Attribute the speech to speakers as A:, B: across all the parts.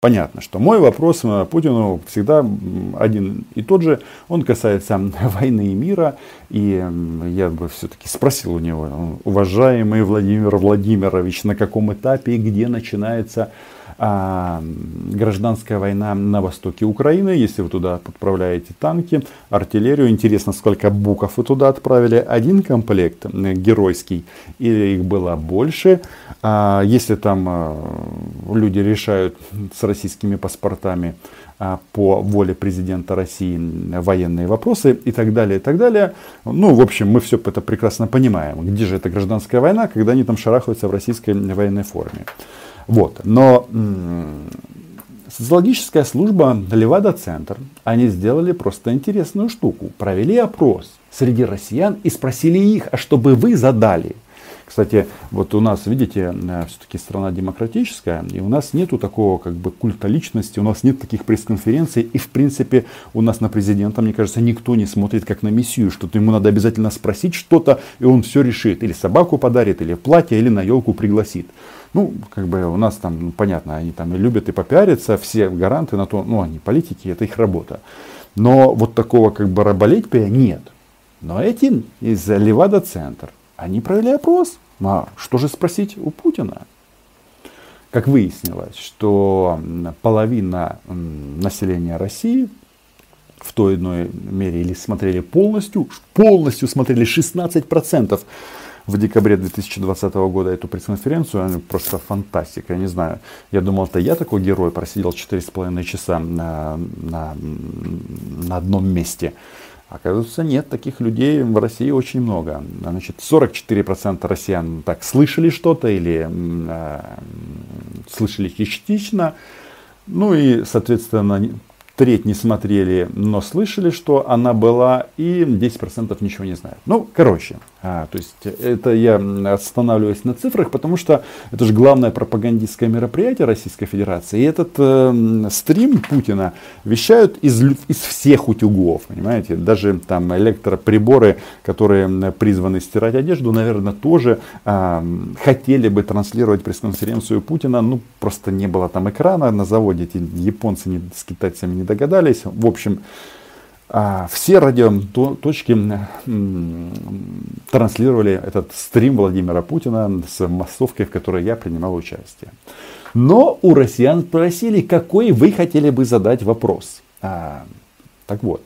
A: Понятно, что мой вопрос э, Путину всегда один и тот же. Он касается войны и мира. И я бы все-таки спросил у него, уважаемый Владимир Владимирович, на каком этапе и где начинается а, гражданская война на востоке Украины, если вы туда отправляете танки, артиллерию. Интересно, сколько буков вы туда отправили. Один комплект геройский или их было больше. А, если там а, люди решают с российскими паспортами а, по воле президента России военные вопросы и так далее, и так далее. Ну, в общем, мы все это прекрасно понимаем. Где же эта гражданская война, когда они там шарахаются в российской военной форме. Вот. Но социологическая служба Левада-центр, они сделали просто интересную штуку. Провели опрос среди россиян и спросили их, а что бы вы задали? Кстати, вот у нас, видите, э, все-таки страна демократическая, и у нас нету такого как бы культа личности, у нас нет таких пресс-конференций, и в принципе у нас на президента, мне кажется, никто не смотрит как на мессию, что-то ему надо обязательно спросить что-то, и он все решит. Или собаку подарит, или платье, или на елку пригласит. Ну, как бы у нас там, ну, понятно, они там и любят и попиариться, все гаранты на то, ну, они политики, это их работа. Но вот такого как бы раболепия нет. Но эти из Левада-центр, они провели опрос. А что же спросить у Путина? Как выяснилось, что половина населения России в той иной мере или смотрели полностью, полностью смотрели 16% в декабре 2020 года эту пресс-конференцию. Просто фантастика, я не знаю. Я думал, это я такой герой, просидел 4,5 часа на, на, на одном месте. Оказывается, нет, таких людей в России очень много. Значит, 44% россиян так слышали что-то или э, слышали частично. Ну и, соответственно, треть не смотрели, но слышали, что она была, и 10% ничего не знают. Ну, короче, а, то есть это я останавливаюсь на цифрах, потому что это же главное пропагандистское мероприятие Российской Федерации. И этот э, стрим Путина вещают из, из всех утюгов, понимаете? Даже там электроприборы, которые призваны стирать одежду, наверное, тоже э, хотели бы транслировать пресс-конференцию Путина, ну, просто не было там экрана на заводе, эти японцы не, с китайцами не догадались. В общем, все радиоточки транслировали этот стрим Владимира Путина с массовкой, в которой я принимал участие. Но у россиян спросили, какой вы хотели бы задать вопрос. А, так вот,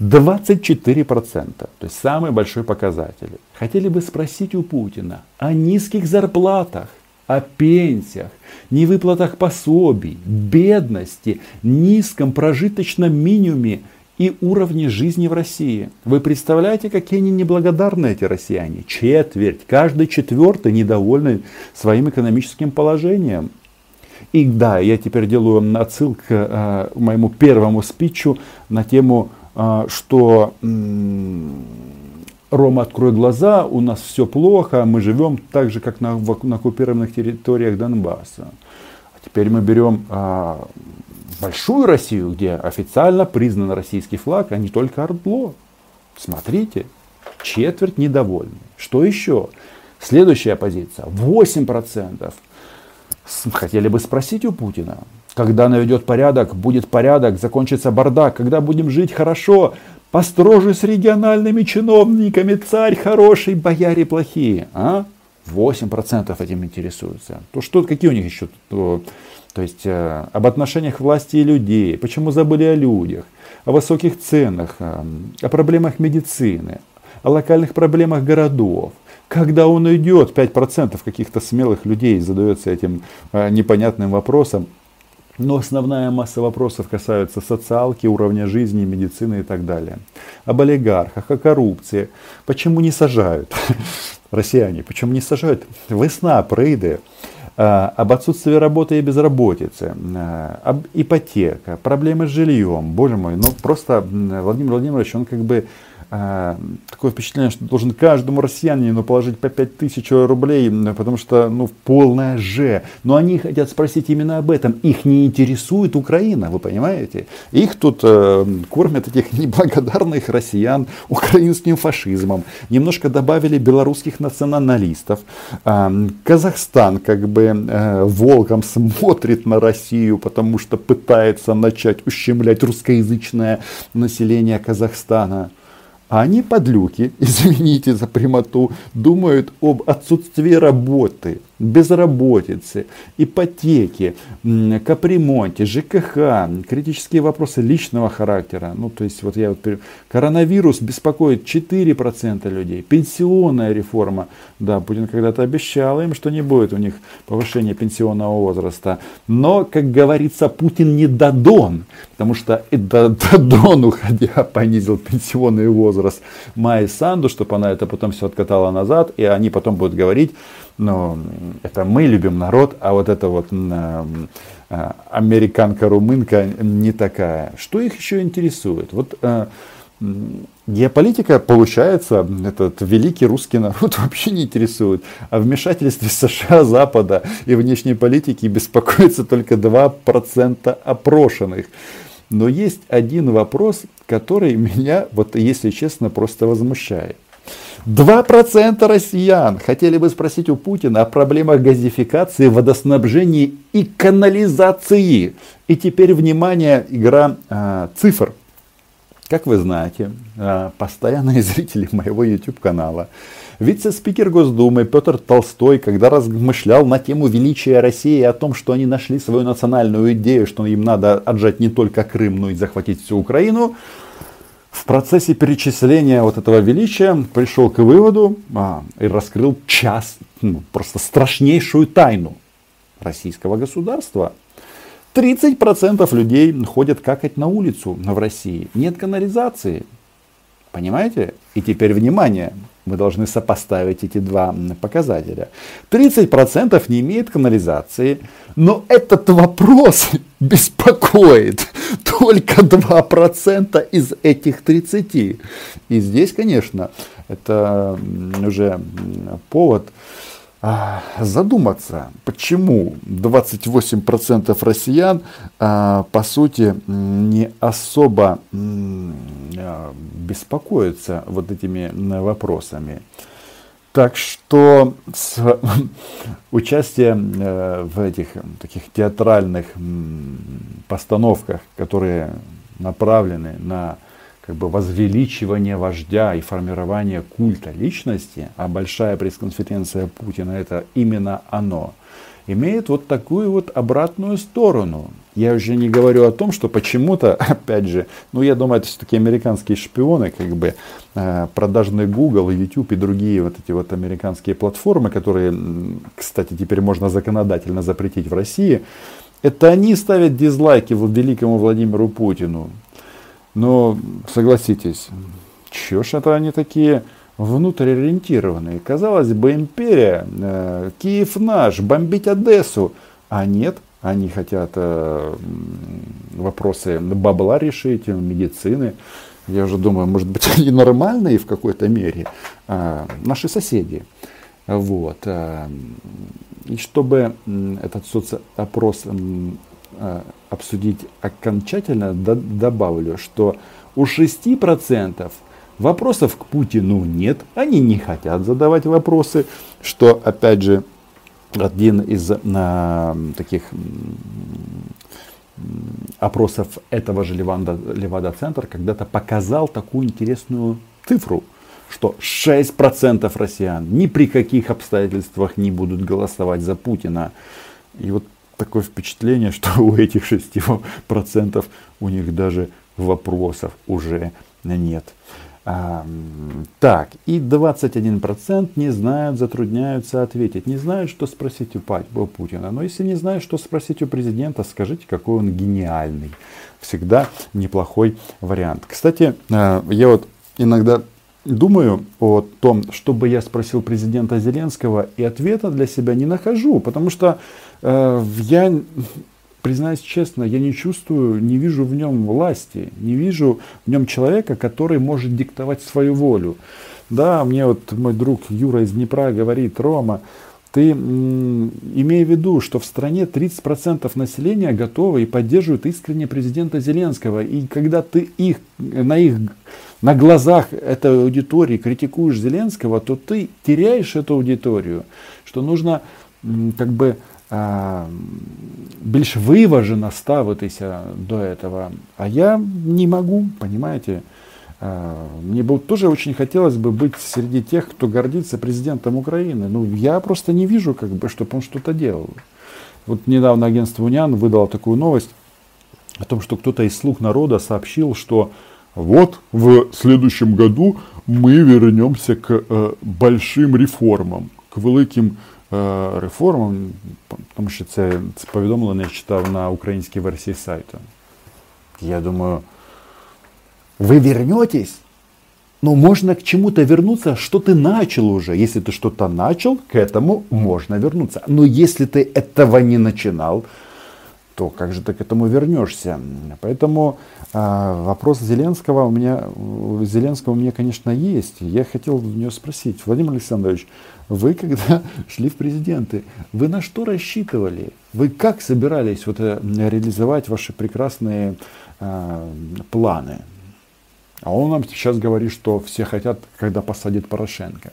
A: 24%, то есть самый большой показатель, хотели бы спросить у Путина о низких зарплатах, о пенсиях, невыплатах пособий, бедности, низком прожиточном минимуме и уровне жизни в России. Вы представляете, какие они неблагодарные эти россияне? Четверть, каждый четвертый недовольны своим экономическим положением. И да, я теперь делаю отсылку к э, моему первому спичу на тему, э, что э, Рома, открой глаза, у нас все плохо, мы живем так же, как на, на оккупированных территориях Донбасса. А теперь мы берем а, большую Россию, где официально признан российский флаг, а не только Ордло. Смотрите, четверть недовольны. Что еще? Следующая позиция, 8%. Хотели бы спросить у Путина, когда наведет порядок, будет порядок, закончится бардак, когда будем жить хорошо, Построже с региональными чиновниками, царь хороший, бояре плохие. А? 8% этим интересуются. То что, какие у них еще? То, то есть э, об отношениях власти и людей, почему забыли о людях, о высоких ценах, э, о проблемах медицины, о локальных проблемах городов. Когда он уйдет, 5% каких-то смелых людей задается этим э, непонятным вопросом, но основная масса вопросов касается социалки, уровня жизни, медицины и так далее. Об олигархах, о коррупции. Почему не сажают? Россияне, почему не сажают? Весна прийде. А, об отсутствии работы и безработицы, а, об ипотека, проблемы с жильем. Боже мой, ну просто Владимир Владимирович, он как бы такое впечатление, что должен каждому россиянину положить по 5 тысяч рублей, потому что, ну, полная же. Но они хотят спросить именно об этом. Их не интересует Украина, вы понимаете? Их тут э, кормят этих неблагодарных россиян украинским фашизмом. Немножко добавили белорусских националистов. Э, Казахстан как бы э, волком смотрит на Россию, потому что пытается начать ущемлять русскоязычное население Казахстана. А они подлюки, извините за прямоту, думают об отсутствии работы безработицы, ипотеки, капремонте, ЖКХ, критические вопросы личного характера. Ну, то есть, вот я вот, коронавирус беспокоит 4% людей, пенсионная реформа. Да, Путин когда-то обещал им, что не будет у них повышения пенсионного возраста. Но, как говорится, Путин не Дадон, потому что Дадон, уходя, понизил пенсионный возраст Майи Санду, чтобы она это потом все откатала назад, и они потом будут говорить, ну, это мы любим народ, а вот эта вот э, американка-румынка не такая. Что их еще интересует? Вот э, геополитика, получается, этот великий русский народ вообще не интересует. А вмешательстве США, Запада и внешней политики беспокоится только 2% опрошенных. Но есть один вопрос, который меня, вот если честно, просто возмущает. 2% россиян хотели бы спросить у Путина о проблемах газификации, водоснабжения и канализации. И теперь, внимание, игра э, цифр. Как вы знаете, э, постоянные зрители моего YouTube-канала, вице-спикер Госдумы Петр Толстой, когда размышлял на тему величия России и о том, что они нашли свою национальную идею, что им надо отжать не только Крым, но и захватить всю Украину, в процессе перечисления вот этого величия пришел к выводу а, и раскрыл час, ну, просто страшнейшую тайну российского государства. 30% людей ходят какать на улицу в России. Нет канализации. Понимаете? И теперь внимание. Мы должны сопоставить эти два показателя. 30% не имеет канализации, но этот вопрос беспокоит только 2% из этих 30. И здесь, конечно, это уже повод задуматься, почему 28% россиян, а, по сути, не особо а, беспокоятся вот этими вопросами. Так что с участием э, в этих таких театральных постановках, которые направлены на как бы возвеличивание вождя и формирование культа личности, а большая пресс-конференция Путина это именно оно, имеет вот такую вот обратную сторону. Я уже не говорю о том, что почему-то, опять же, ну я думаю, это все-таки американские шпионы, как бы э, продажный Google, YouTube и другие вот эти вот американские платформы, которые, кстати, теперь можно законодательно запретить в России, это они ставят дизлайки великому Владимиру Путину. Но согласитесь, чё ж это они такие внутрь Казалось бы, империя, э, Киев наш, бомбить Одессу. А нет, они хотят э, вопросы бабла решить, медицины. Я уже думаю, может быть, они нормальные в какой-то мере. Э, наши соседи. Вот. Э, и чтобы этот соцопрос э, обсудить окончательно, добавлю, что у 6% вопросов к Путину нет, они не хотят задавать вопросы, что, опять же, один из на, таких опросов этого же Левада, Левада-центр когда-то показал такую интересную цифру, что 6% россиян ни при каких обстоятельствах не будут голосовать за Путина. И вот такое впечатление, что у этих 6% у них даже вопросов уже нет. А, так, и 21% не знают, затрудняются ответить. Не знают, что спросить у Путина. Но если не знают, что спросить у президента, скажите, какой он гениальный. Всегда неплохой вариант. Кстати, а, я вот иногда думаю о том, чтобы я спросил президента Зеленского, и ответа для себя не нахожу, потому что э, я признаюсь честно, я не чувствую, не вижу в нем власти, не вижу в нем человека, который может диктовать свою волю. Да, мне вот мой друг Юра из Днепра говорит, Рома, ты имей в виду, что в стране 30% населения готовы и поддерживают искренне президента Зеленского. И когда ты их, на их на глазах этой аудитории критикуешь Зеленского, то ты теряешь эту аудиторию. Что нужно как бы більш виважено ставитися до этого. А я не могу, понимаете. Мне бы тоже очень хотелось бы быть среди тех, кто гордится президентом Украины. Ну, я просто не вижу, как бы, чтобы он что-то делал. Вот недавно агентство Униан выдало такую новость о том, что кто-то из слуг народа сообщил, что вот в следующем году мы вернемся к э, большим реформам, к великим Е, реформам, тому що це, це повідомлення я читав на українській версії сайту. Я думаю, вы вернетесь? Но можно к чему-то вернуться, что ты начал уже. Если ты что-то начал, к этому можно вернуться. Но если ты этого не начинал, то как же ты к этому вернешься? Поэтому э, вопрос Зеленского у меня, Зеленского у меня, конечно, есть. Я хотел у него спросить, Владимир Александрович, вы когда шли в президенты, вы на что рассчитывали? Вы как собирались вот, э, реализовать ваши прекрасные э, планы? А он нам сейчас говорит, что все хотят, когда посадит Порошенко.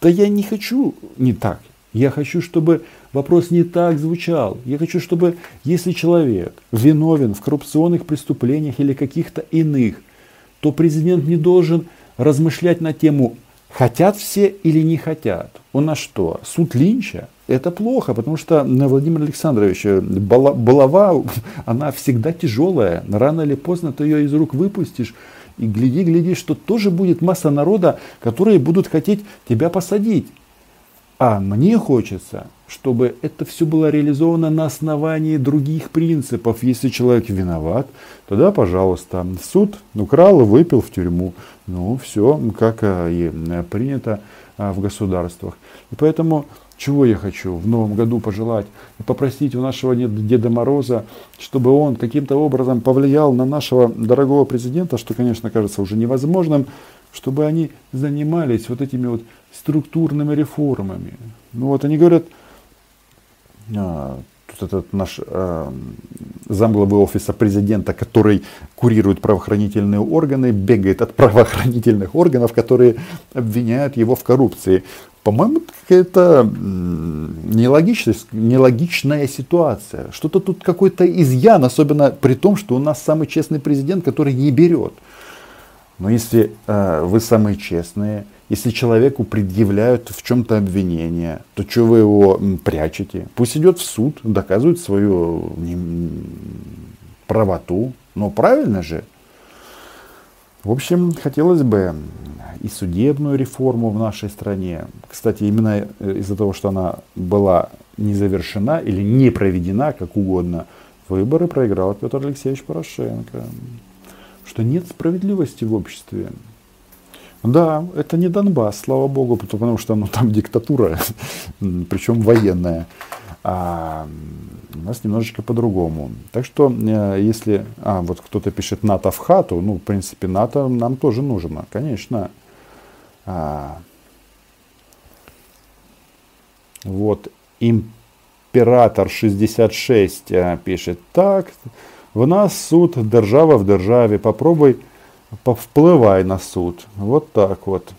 A: Да я не хочу не так. Я хочу, чтобы вопрос не так звучал. Я хочу, чтобы если человек виновен в коррупционных преступлениях или каких-то иных, то президент не должен размышлять на тему, хотят все или не хотят. Он на что? Суд Линча? Это плохо, потому что на Владимир Александрович балава, она всегда тяжелая. Рано или поздно ты ее из рук выпустишь. И гляди, гляди, что тоже будет масса народа, которые будут хотеть тебя посадить. А мне хочется, чтобы это все было реализовано на основании других принципов. Если человек виноват, тогда, пожалуйста, суд украл выпил в тюрьму. Ну, все, как э, и э, принято э, в государствах. И поэтому, чего я хочу в новом году пожелать? Попросить у нашего Деда Мороза, чтобы он каким-то образом повлиял на нашего дорогого президента, что, конечно, кажется уже невозможным, чтобы они занимались вот этими вот структурными реформами. Ну вот они говорят, а, тут этот наш а, замглавы офиса президента, который курирует правоохранительные органы, бегает от правоохранительных органов, которые обвиняют его в коррупции. По-моему, какая-то нелогичность, нелогичная ситуация. Что-то тут какой-то изъян, особенно при том, что у нас самый честный президент, который не берет. Но если э, вы самые честные, если человеку предъявляют в чем-то обвинение, то что вы его прячете? Пусть идет в суд, доказывает свою правоту. Но правильно же. В общем, хотелось бы и судебную реформу в нашей стране. Кстати, именно э, из-за того, что она была не завершена или не проведена, как угодно, выборы проиграл Петр Алексеевич Порошенко. Что нет справедливости в обществе. Да, это не Донбасс, слава богу, потому что ну, там диктатура, причем военная. А у нас немножечко по-другому. Так что, э, если а, вот кто-то пишет НАТО в хату, ну, в принципе, НАТО нам тоже нужно, конечно. А, вот, император 66 э, пишет, так, в нас суд, держава в державе, попробуй повпливай на суд. Вот так вот.